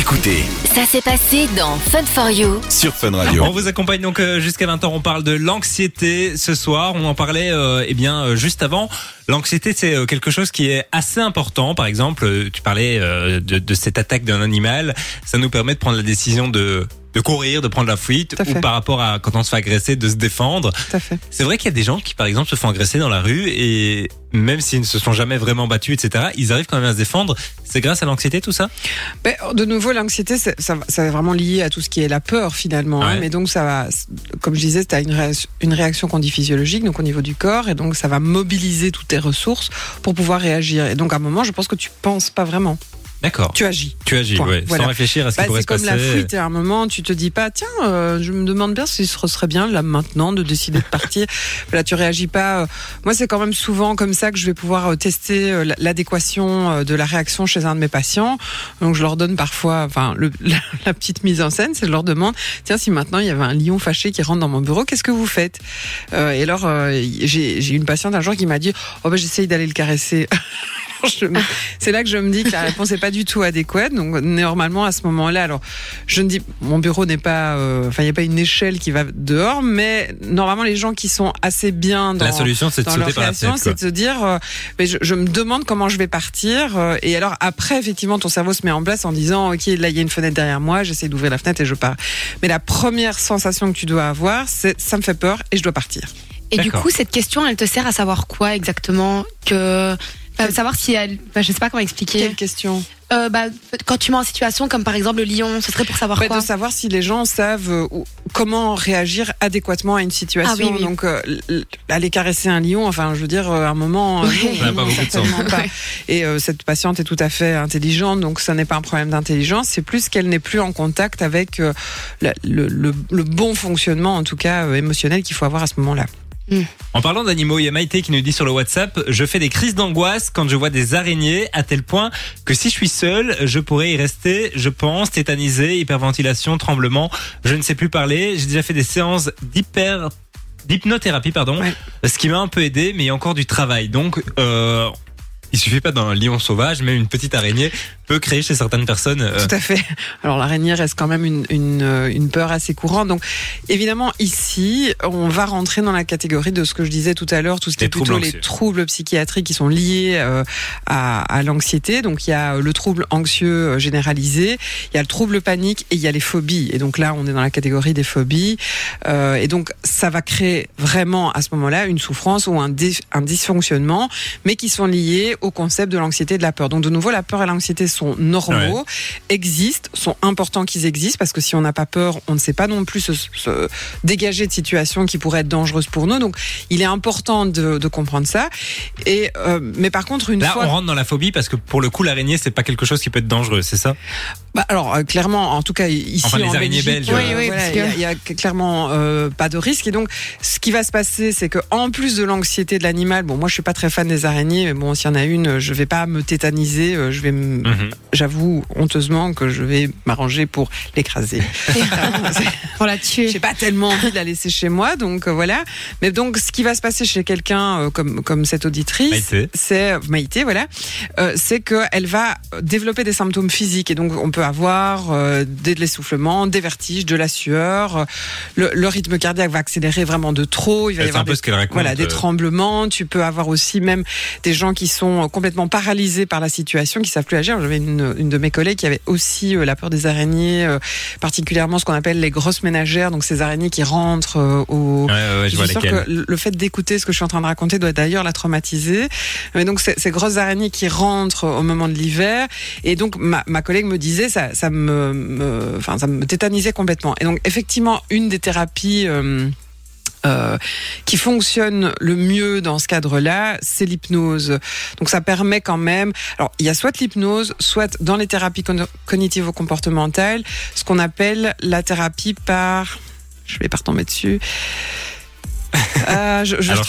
Écoutez Ça s'est passé dans Fun for You. sur Fun Radio. On vous accompagne donc euh, jusqu'à 20h. On parle de l'anxiété ce soir. On en parlait euh, eh bien euh, juste avant. L'anxiété c'est quelque chose qui est assez important. Par exemple, tu parlais euh, de, de cette attaque d'un animal. Ça nous permet de prendre la décision de de courir, de prendre la fuite, ou par rapport à quand on se fait agresser, de se défendre. C'est vrai qu'il y a des gens qui, par exemple, se font agresser dans la rue et même s'ils ne se sont jamais vraiment battus, etc., ils arrivent quand même à se défendre. C'est grâce à l'anxiété, tout ça? Ben, de nouveau, l'anxiété, ça, ça est vraiment lié à tout ce qui est la peur finalement. hein. Ouais. mais donc ça va, comme je disais, tu as une, une réaction qu'on dit physiologique, donc au niveau du corps, et donc ça va mobiliser toutes tes ressources pour pouvoir réagir. Et donc à un moment, je pense que tu penses pas vraiment, D'accord. tu agis. Tu agis, Point. ouais, Voilà. sans réfléchir à ce qui Bah, pourrait c'est se comme passer. la fuite. À un moment, tu te dis pas, tiens, euh, je me demande bien si ce serait bien là maintenant de décider de partir. Là, tu réagis pas. euh. Moi, c'est quand même souvent comme ça que je vais pouvoir euh, tester euh, l'adéquation de la réaction chez un de mes patients. Donc, je leur donne parfois, enfin, le, la, la petite mise en scène, c'est je leur demande, tiens, si maintenant il y avait un lion fâché qui rentre dans mon bureau, qu'est-ce que vous faites? Euh, Et alors, euh, j'ai j'ai une patiente un jour qui m'a dit, oh ben, j'essaye d'aller le caresser. Je c'est là que je me dis que la réponse n'est pas du tout adéquate. Donc normalement à ce moment-là, alors je ne dis mon bureau n'est pas, euh, enfin il n'y a pas une échelle qui va dehors, mais normalement les gens qui sont assez bien dans La solution, c'est de sauter par la c'est se dire, euh, mais je, je me demande comment je vais partir. euh, et alors après, effectivement, ton cerveau se met en place en disant, ok, là il y a une fenêtre derrière moi, j'essaie d'ouvrir la fenêtre et je pars. Mais la première sensation que tu dois avoir, c'est ça me fait peur et je dois partir. Et du coup, cette question, elle te sert à savoir quoi exactement que enfin, savoir si elle, bah, je sais pas comment expliquer. Quelle question Euh, bah, quand tu mets en situation comme par exemple le lion, ce serait pour savoir Ouais, quoi de savoir si les gens savent euh, comment réagir adéquatement à une situation. Ah oui, oui. Donc, euh, aller caresser un lion, enfin, je veux dire, euh, à un moment, euh, Ouais. non, Ça n'a pas non, beaucoup de certainement sens. pas. Et euh, cette patiente est tout à fait intelligente, donc ça n'est pas un problème d'intelligence. C'est plus qu'elle n'est plus en contact avec euh, la- le, le- le bon fonctionnement, en tout cas euh, émotionnel, qu'il faut avoir à ce moment-là. En parlant d'animaux, il y a Maïté qui nous dit sur le WhatsApp Je fais des crises d'angoisse quand je vois des araignées, à tel point que si je suis seul, je pourrais y rester, je pense, tétanisé, hyperventilation, tremblement, je ne sais plus parler. J'ai déjà fait des séances d'hyper. D'hypnothérapie, pardon, Ouais. ce qui m'a un peu aidé, mais il y a encore du travail. Donc, euh, il suffit pas d'un lion sauvage, même une petite araignée peut créer chez certaines personnes. euh, Tout à fait. Alors l'araignée reste quand même une, une, euh, une peur assez courante. Donc évidemment ici, on va rentrer dans la catégorie de ce que je disais tout à l'heure, tout ce qui Les est plutôt les troubles psychiatriques qui sont liés euh, à, à l'anxiété. Donc il y a le trouble anxieux généralisé, il y a le trouble panique et il y a les phobies. Et donc là, on est dans la catégorie des phobies. Euh, et donc ça va créer vraiment à ce moment-là une souffrance ou un, un dysfonctionnement, mais qui sont liés au concept de l'anxiété et de la peur. Donc de nouveau, la peur et l'anxiété sont normaux, existent, sont importants qu'ils existent, parce que si on n'a pas peur, on ne sait pas non plus se, se dégager de situations qui pourraient être dangereuses pour nous. Donc il est important de, de comprendre ça. Et euh, mais par contre, une Là, fois on rentre dans la phobie parce que pour le coup, l'araignée, c'est pas quelque chose qui peut être dangereux, c'est ça? Bah, alors euh, clairement, en tout cas ici Enfin, les en araignées Belgique, belges, euh, Oui, oui, voilà, parce il y, a- clairement euh, pas de risque. Et donc, ce qui va se passer, c'est que en plus de l'anxiété de l'animal, bon, moi je suis pas très fan des araignées, mais bon, s'il y en a une, je vais pas me tétaniser, euh, je vais, Mhm. j'avoue honteusement que je vais m'arranger pour l'écraser. pour la J'ai tuer. pas tellement envie de la laisser chez moi, donc euh, voilà. Mais donc, ce qui va se passer chez quelqu'un euh, comme comme cette auditrice, Maïté. c'est Maïté, voilà, euh, c'est qu'elle va développer des symptômes physiques et donc on peut avoir euh, des de l'essoufflement, des vertiges, de la sueur, le, le rythme cardiaque va accélérer vraiment de trop, il va y C'est un avoir peu des, ce qu'elle raconte. voilà, des tremblements. Tu peux avoir aussi même des gens qui sont complètement paralysés par la situation, qui savent plus agir. J'avais une, une de mes collègues qui avait aussi euh, la peur des araignées, euh, particulièrement ce qu'on appelle les grosses ménagères, donc ces araignées qui rentrent euh, au, Ouais, ouais, je je vois suis lesquelles. que le fait d'écouter ce que je suis en train de raconter doit d'ailleurs la traumatiser. Mais donc ces, ces grosses araignées qui rentrent au moment de l'hiver, et donc ma, ma collègue me disait ça, ça me, me- enfin ça me tétanisait complètement. Et donc effectivement une des thérapies euh, euh, qui fonctionne le mieux dans ce cadre-là, c'est l'hypnose. Donc ça permet quand même. Alors il y a soit l'hypnose, soit dans les thérapies con- cognitivo-comportementales, ce qu'on appelle la thérapie par. Je vais pas retomber dessus. Euh, je, je je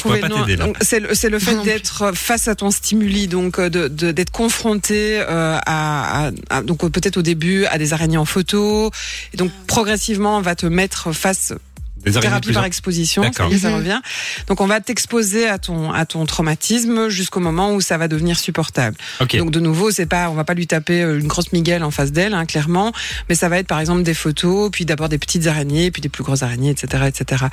C'est le, fait d'être face à ton stimuli, donc euh, de de- d'être confronté euh, à, à- à- donc peut-être au début à des araignées en photo, et donc progressivement on va te mettre face Des thérapie par exposition, ça, D'accord. y est, ça revient. Donc on va t'exposer à ton à ton traumatisme jusqu'au moment où ça va devenir supportable. Ok. Donc de nouveau, c'est pas, on va pas lui taper euh, une grosse miguelle en face d'elle, hein, clairement, mais ça va être par exemple des photos, puis d'abord des petites araignées, puis des plus grosses araignées, etc., etc.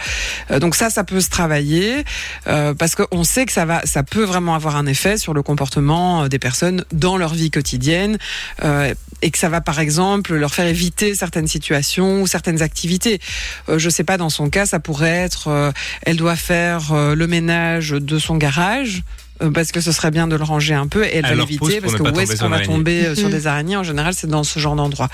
Euh, donc ça, ça peut se travailler euh, parce qu'on sait que ça va, ça peut vraiment avoir un effet sur le comportement euh, des personnes dans leur vie quotidienne euh, et que ça va par exemple leur faire éviter certaines situations ou certaines activités. Euh, je sais pas, dans son cas, ça pourrait être, euh, elle doit faire euh, le ménage de son garage. Euh, Parce que ce serait bien de le ranger un peu et elle Elle va leur l'éviter parce que où est-ce qu'on va tomber euh, sur Mhm. des araignées En général, c'est dans ce genre d'endroit.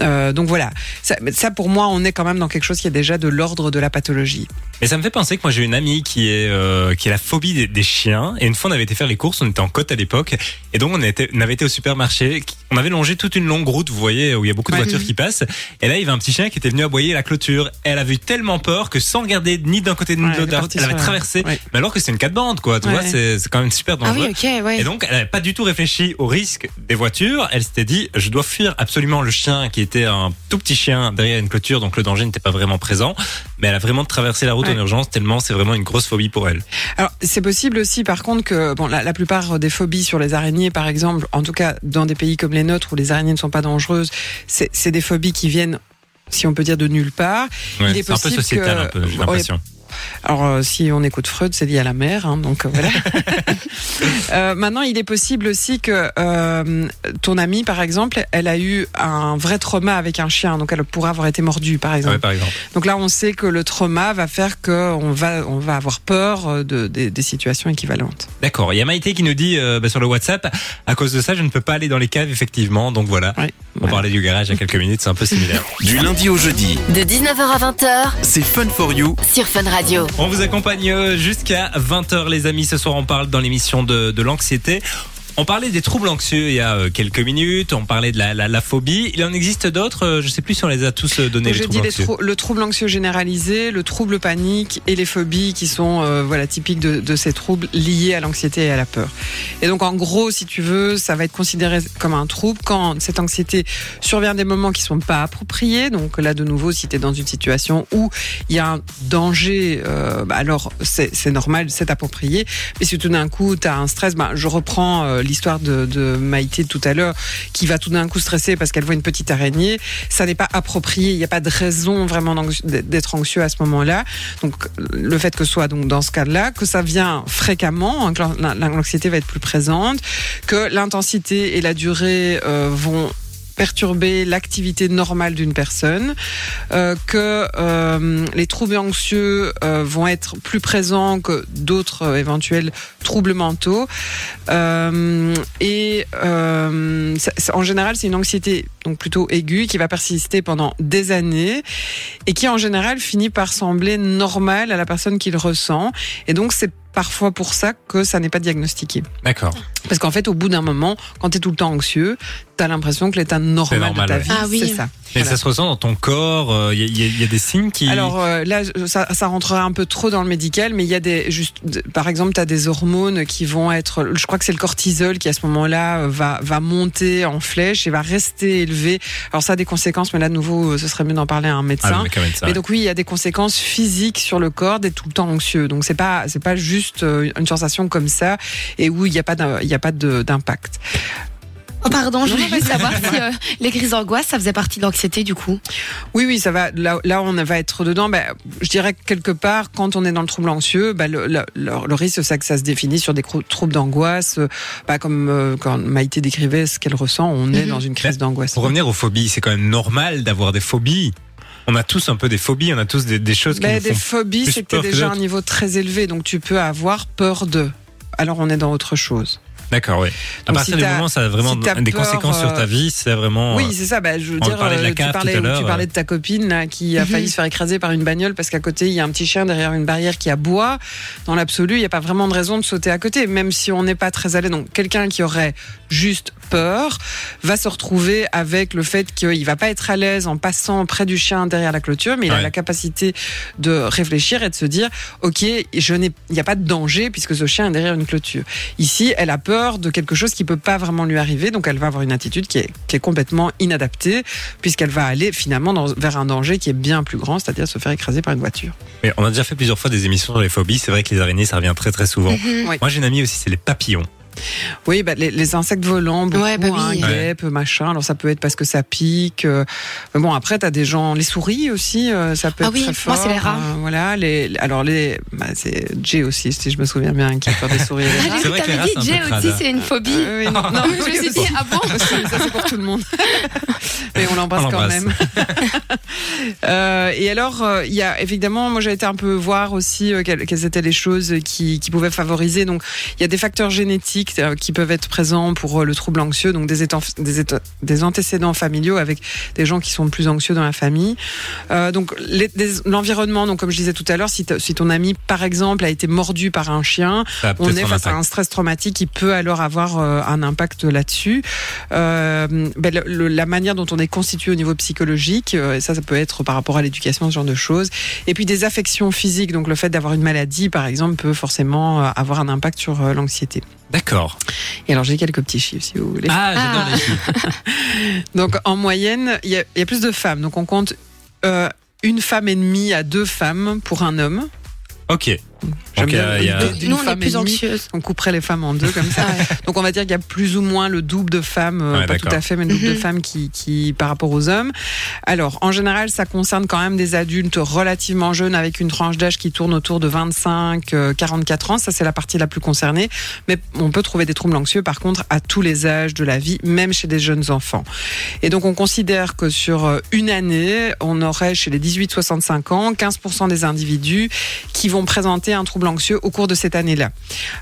Euh, donc voilà, ça, mais ça pour moi, on est quand même dans quelque chose qui est déjà de l'ordre de la pathologie. Et ça me fait penser que moi j'ai une amie qui est euh, qui a la phobie des, des chiens. Et une fois on avait été faire les courses, on était en côte à l'époque, et donc on, était, on avait été au supermarché. On avait longé toute une longue route, vous voyez, où il y a beaucoup de Ouais. voitures qui passent. Et là il y avait un petit chien qui était venu aboyer la clôture. Elle avait eu tellement peur que sans regarder ni d'un côté ni de l'autre, elle avait traversé. ouais. Mais alors que c'est une quatre bandes, quoi. Tu Ouais. vois, c'est c'est quand même super Ah dangereux. oui, ok, ouais. Et donc, elle n'avait pas du tout réfléchi au risque des voitures. Elle s'était dit, je dois fuir absolument le chien qui était un tout petit chien derrière une clôture, donc le danger n'était pas vraiment présent. Mais elle a vraiment traversé la route Ouais. en urgence tellement c'est vraiment une grosse phobie pour elle. Alors, c'est possible aussi, par contre, que bon, la, la plupart des phobies sur les araignées, par exemple, en tout cas dans des pays comme les nôtres où les araignées ne sont pas dangereuses, c'est des phobies qui viennent, si on peut dire, de nulle part. Ouais, Il est c'est un peu possible sociétal, que- un peu, j'ai Ouais, l'impression. Alors, euh, si on écoute Freud, c'est lié à la mer, hein, donc euh, voilà. Euh, maintenant, il est possible aussi que euh, ton amie, par exemple, elle a eu un vrai trauma avec un chien, donc elle pourrait avoir été mordue, par exemple. Ouais, par exemple. Donc là, on sait que le trauma va faire qu'on va, on va avoir peur de, des- situations équivalentes. D'accord. Il y a Maïté qui nous dit euh, bah, sur le WhatsApp, à cause de ça, je ne peux pas aller dans les caves, effectivement. Donc voilà. Ouais, On parlait du garage il y a quelques minutes, c'est un peu similaire. Du lundi au jeudi, De 19h à 20h c'est Fun for You sur Fun Radio. On vous accompagne euh, jusqu'à 20h les amis. Ce soir on parle dans l'émission de, de l'anxiété. On parlait des troubles anxieux il y a euh, quelques minutes, on parlait de la, la, la phobie. Il en existe d'autres, euh, je sais plus si on les a tous euh, donnés j'ai dit les anxieux. trou- le trouble anxieux généralisé, le trouble panique et les phobies qui sont euh, voilà typiques de, de ces troubles liés à l'anxiété et à la peur. Et donc en gros, si tu veux, ça va être considéré comme un trouble quand cette anxiété survient des moments qui sont pas appropriés. Donc là de nouveau, si tu es dans une situation où il y a un danger, euh, bah, alors c'est c'est normal, c'est approprié. Mais si tout d'un coup tu as un stress, bah, je reprends euh, l'histoire de, de Maïté tout à l'heure, qui va tout d'un coup stresser parce qu'elle voit une petite araignée, ça n'est pas approprié. Il n'y a pas de raison vraiment d'être anxieux à ce moment-là. Donc le fait que ce soit donc dans ce cas-là, que ça vient fréquemment, hein, que l'an- l'anxiété va être plus présente, que l'intensité et la durée euh, vont perturber l'activité normale d'une personne, euh, que euh, les troubles anxieux euh, vont être plus présents que d'autres éventuels troubles mentaux. Et ça- ça- en général, c'est une anxiété donc plutôt aiguë qui va persister pendant des années et qui en général finit par sembler normale à la personne qui le ressent. Et donc c'est parfois pour ça que ça n'est pas diagnostiqué. D'accord. Parce qu'en fait, au bout d'un moment, quand tu es tout le temps anxieux, tu as l'impression que l'état normal, normal, de ta ouais. vie, Ah oui. c'est ça. Et Voilà. ça se ressent dans ton corps, il y, a- y a- y a des signes qui... Alors euh, là, ça, ça rentrerait un peu trop dans le médical, mais il y a des, juste, par exemple, tu as des hormones qui vont être, je crois que c'est le cortisol qui à ce moment-là euh, va, va monter en flèche et va rester élevé. Alors ça a des conséquences, mais là de nouveau, euh, ce serait mieux d'en parler à un Ah, médecin. même, ça, Mais ouais. donc oui, il y a des conséquences physiques sur le corps d'être tout le temps anxieux. Donc c'est pas c'est pas juste euh, une sensation comme ça et où il n'y a pas d'un- il y a pas de- d'impact. Oh, pardon, je voulais savoir si euh, les crises d'angoisse, ça faisait partie de l'anxiété du coup. Oui, oui, ça va. Là, là, on va être dedans. Ben, je dirais que quelque part, quand on est dans le trouble anxieux, ben, le, le, le- le risque, c'est que ça se définit sur des troubles d'angoisse. ben, comme euh, quand Maïté décrivait ce qu'elle ressent, on est Mhm. dans une crise d'angoisse. Pour revenir aux phobies, c'est quand même normal d'avoir des phobies. On a tous un peu des phobies, on a tous des, des choses qui Ben, nous des font... phobies, c'est que tu déjà à un niveau très élevé, donc tu peux avoir peur de. Alors on est dans autre chose. D'accord, oui. À partir si du moment où ça a vraiment si des peur, conséquences sur ta euh, vie, c'est vraiment... Oui, c'est ça. Bah, je veux on dire, parlait de la euh, tu, parlais, tout à l'heure, tu parlais euh. de ta copine là, qui a Mhm. failli se faire écraser par une bagnole parce qu'à côté il y a un petit chien derrière une barrière qui aboie. Dans l'absolu, il n'y a pas vraiment de raison de sauter à côté, même si on n'est pas très allé. Donc quelqu'un qui aurait juste peur va se retrouver avec le fait qu'il va pas être à l'aise en passant près du chien derrière la clôture, mais il a la capacité de réfléchir et de se dire, ok, je n'ai, il n'y a pas de danger puisque ce chien est derrière une clôture. Ici, elle a peur de quelque chose qui peut pas vraiment lui arriver, donc elle va avoir une attitude qui est, qui est complètement inadaptée puisqu'elle va aller finalement dans- vers un danger qui est bien plus grand, c'est-à-dire se faire écraser par une voiture. Mais on a déjà fait plusieurs fois des émissions sur les phobies. C'est vrai que les araignées, ça revient très très souvent. Mhm. Oui. Moi, j'ai une amie aussi, c'est les papillons. Oui, bah, les, les insectes volants, beaucoup, Ouais, bah oui. hein, Ouais. machin. Alors ça peut être parce que ça pique. euh, mais bon, après t'as des gens, les souris aussi, euh, ça peut Ah être oui, très moi, fort. c'est les rats. euh, voilà, les, alors les, bah, c'est Jay aussi, si je me souviens bien, qui a peur des souris. Ah, C'est vrai que dit Jay aussi, c'est une phobie. Euh, oui, non, non, je me suis dit, ah bon? Ça c'est pour tout le monde. Mais on l'embrasse quand même. Euh, et alors, euh, il y a évidemment, moi j'ai été un peu voir aussi euh, quelles, quelles étaient les choses qui, qui pouvaient favoriser. Donc, il y a des facteurs génétiques euh, qui peuvent être présents pour euh, le trouble anxieux, donc des, étan- des, éta- des antécédents familiaux avec des gens qui sont plus anxieux dans la famille. Euh, donc, les- des- l'environnement, donc comme je disais tout à l'heure, si, ton ami, par exemple, a été mordu par un chien, on est face à un stress traumatique qui peut alors avoir un impact là-dessus. Ben, le- le- la manière dont on est constitué au niveau psychologique, et ça, ça peut être par rapport à l'éducation, ce genre de choses. Et puis des affections physiques, donc le fait d'avoir une maladie, par exemple, peut forcément avoir un impact sur l'anxiété. D'accord. Et alors j'ai quelques petits chiffres, si vous voulez. Ah, j'adore Ah. les chiffres. Donc en moyenne, il y, a- il y a plus de femmes. Donc on compte euh, une femme et demie à deux femmes pour un homme. Ok. Donc, bien y a- Nous, on est plus anxieuses. On couperait les femmes en deux comme ça. Ouais. Donc on va dire qu'il y a plus ou moins le double de femmes, euh, Ouais, pas tout à fait, mais le double de Mhm. femmes qui, qui par rapport aux hommes. Alors en général, ça concerne quand même des adultes relativement jeunes avec une tranche d'âge qui tourne autour de 25, euh, 44 ans. Ça c'est la partie la plus concernée. Mais on peut trouver des troubles anxieux par contre à tous les âges de la vie, même chez des jeunes enfants. Et donc on considère que sur euh, une année, on aurait chez les 18-65 ans 15% des individus qui vont présenter un trouble anxieux au cours de cette année-là.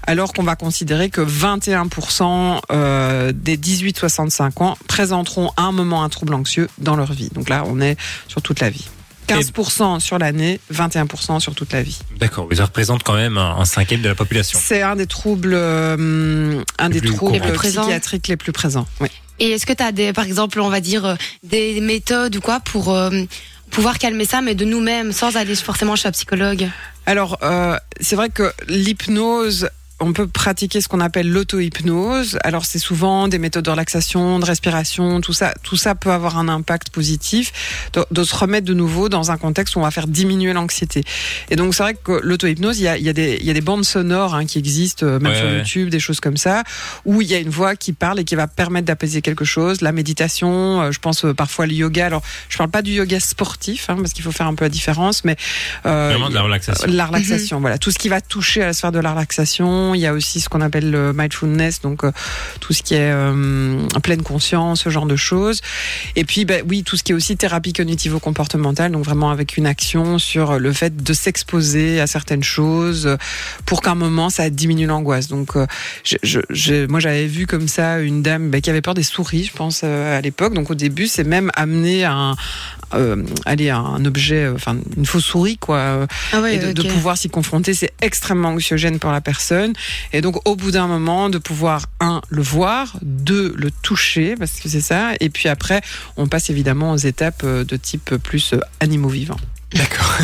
Alors qu'on va considérer que 21% euh, des 18-65 ans présenteront à un moment un trouble anxieux dans leur vie. Donc là, on est sur toute la vie. 15% sur l'année, 21% sur toute la vie. D'accord. Vous représente quand même un, un cinquième de la population. C'est un des troubles, euh, un Les des plus troubles psychiatriques les plus présents. Oui. Et est-ce que tu as des, par exemple, on va dire, euh, des méthodes ou quoi pour euh, pouvoir calmer ça, mais de nous-mêmes, sans aller forcément chez un psychologue. Alors, euh, c'est vrai que l'hypnose, on peut pratiquer ce qu'on appelle l'auto-hypnose. Alors, c'est souvent des méthodes de relaxation, de respiration, tout ça. Tout ça peut avoir un impact positif de, de se remettre de nouveau dans un contexte où on va faire diminuer l'anxiété. Et donc, c'est vrai que l'auto-hypnose, il y a, il y, a des- il y a des bandes sonores hein, qui existent, euh, même Ouais, sur ouais. YouTube, des choses comme ça, où il y a une voix qui parle et qui va permettre d'apaiser quelque chose. La méditation, euh, je pense euh, parfois le yoga. Alors, je parle pas du yoga sportif, hein, parce qu'il faut faire un peu la différence, mais euh, Vraiment de la relaxation. la relaxation, voilà, tout ce qui va toucher à la sphère de la relaxation. Il y a aussi ce qu'on appelle le mindfulness, donc euh, tout ce qui est euh, pleine conscience, ce genre de choses. Et puis, ben, oui, tout ce qui est aussi thérapie cognitivo-comportementale, donc vraiment avec une action sur le fait de s'exposer à certaines choses pour qu'à un moment ça diminue l'angoisse. Donc, euh, je, je- je- moi, j'avais vu comme ça une dame ben, qui avait peur des souris, je pense, euh, à l'époque. Donc, au début, c'est même amené à un, euh, aller à un objet, enfin, une fausse souris, quoi. Ah et de, de pouvoir s'y confronter, c'est extrêmement anxiogène pour la personne. Et donc, au bout d'un moment, de pouvoir, un, le voir, deux, le toucher, parce que c'est ça. Et puis après, on passe évidemment aux étapes euh, de type plus euh, animaux vivants. D'accord.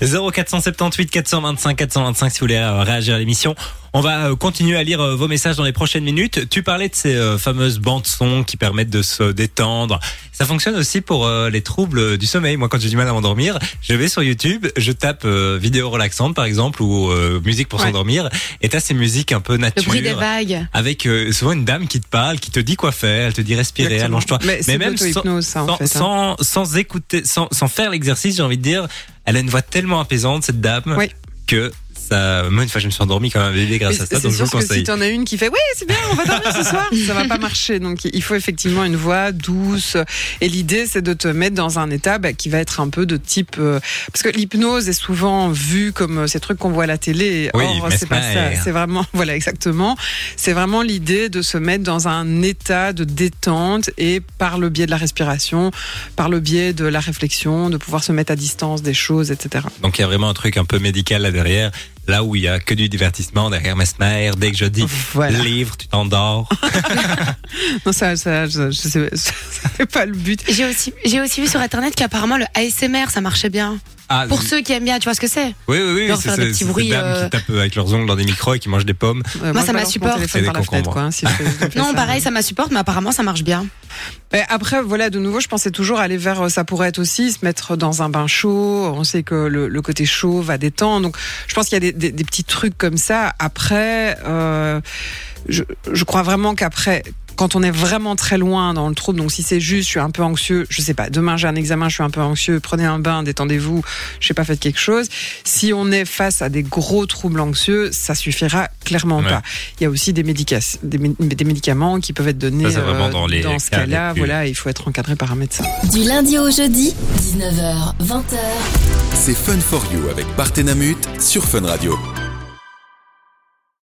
0478 425 425 si vous voulez euh, réagir à l'émission. On va euh, continuer à lire euh, vos messages dans les prochaines minutes. Tu parlais de ces euh, fameuses bandes son qui permettent de se détendre. Ça fonctionne aussi pour les troubles du sommeil. Moi, quand j'ai du mal à m'endormir, je vais sur YouTube, je tape euh, vidéo relaxante par exemple ou euh, musique pour Ouais. s'endormir. Et t'as ces musiques un peu Le nature. bruit des vagues. Avec euh, souvent une dame qui te parle, qui te dit quoi faire, elle te dit respirer, allonge-toi. Mais même sans, l'auto-hypnose, ça, en sans, fait. hein. sans, sans écouter, sans, sans faire l'exercice, j'ai envie de dire, elle a une voix tellement apaisante, cette dame, Oui. que ça, moi, une fois, je me suis endormi comme un bébé grâce Mais à ça, donc je vous que si conseille. t'en as une qui fait oui c'est bien on va dormir ce soir ça va pas marcher. Donc il faut effectivement une voix douce. Et l'idée c'est de te mettre dans un état bah, qui va être un peu de type euh, parce que l'hypnose est souvent vue comme euh, ces trucs qu'on voit à la télé. Oui, or c'est pas ça. C'est vraiment voilà exactement. C'est vraiment l'idée de se mettre dans un état de détente et par le biais de la respiration par le biais de la réflexion de pouvoir se mettre à distance des choses etc Donc il y a vraiment un truc un peu médical là derrière. Là où il y a que du divertissement derrière Mesmer. Dès que je dis Voilà. livre, tu t'endors. Non, ça, ça, je, je sais, ça c'est pas le but. J'ai aussi, j'ai aussi vu sur internet qu'apparemment le ASMR ça marchait bien. Ah, Pour ceux qui aiment bien, tu vois ce que c'est oui, oui, oui. Leur c'est faire des petits bruits, dames euh, qui tapent avec leurs ongles dans des micros et qui mangent des pommes. Euh, Moi, ça m'insupporte. des hein, si Non, ça. pareil, ça m'insupporte, mais apparemment ça marche bien. Mais après, voilà, de nouveau, je pensais toujours aller vers, euh, ça pourrait être aussi se mettre dans un bain chaud. On sait que le, le côté chaud va détendre. Donc, je pense qu'il y a des, des- des petits trucs comme ça. Après, euh, je, je crois vraiment qu'après, quand on est vraiment très loin dans le trouble, donc si c'est juste, je suis un peu anxieux, je sais pas, demain j'ai un examen, je suis un peu anxieux, prenez un bain, détendez-vous, je sais pas, faites quelque chose. Si on est face à des gros troubles anxieux, ça suffira clairement Ouais. pas. Il y a aussi des, médica- des, mé- des médicaments qui peuvent être donnés Ça, c'est vraiment dans les ce cas les cas-là. Voilà, il faut être encadré par un médecin. Du lundi au jeudi, 19h, 20h. C'est Fun for You avec Partenamut sur Fun Radio.